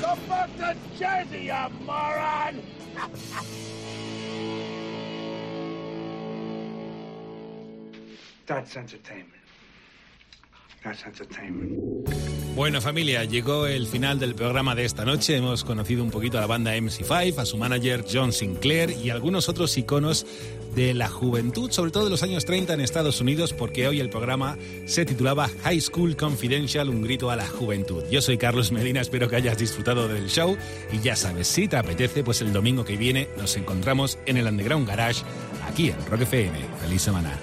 Go back to Jersey, you moron! That's entertainment. That's entertainment. Bueno familia, llegó el final del programa de esta noche. Hemos conocido un poquito a la banda MC5, a su manager John Sinclair y algunos otros iconos de la juventud, sobre todo de los años 30 en Estados Unidos, porque hoy el programa se titulaba High School Confidential, un grito a la juventud. Yo soy Carlos Medina, espero que hayas disfrutado del show y ya sabes, si te apetece, pues el domingo que viene nos encontramos en el Underground Garage aquí en Rock FM. Feliz semana.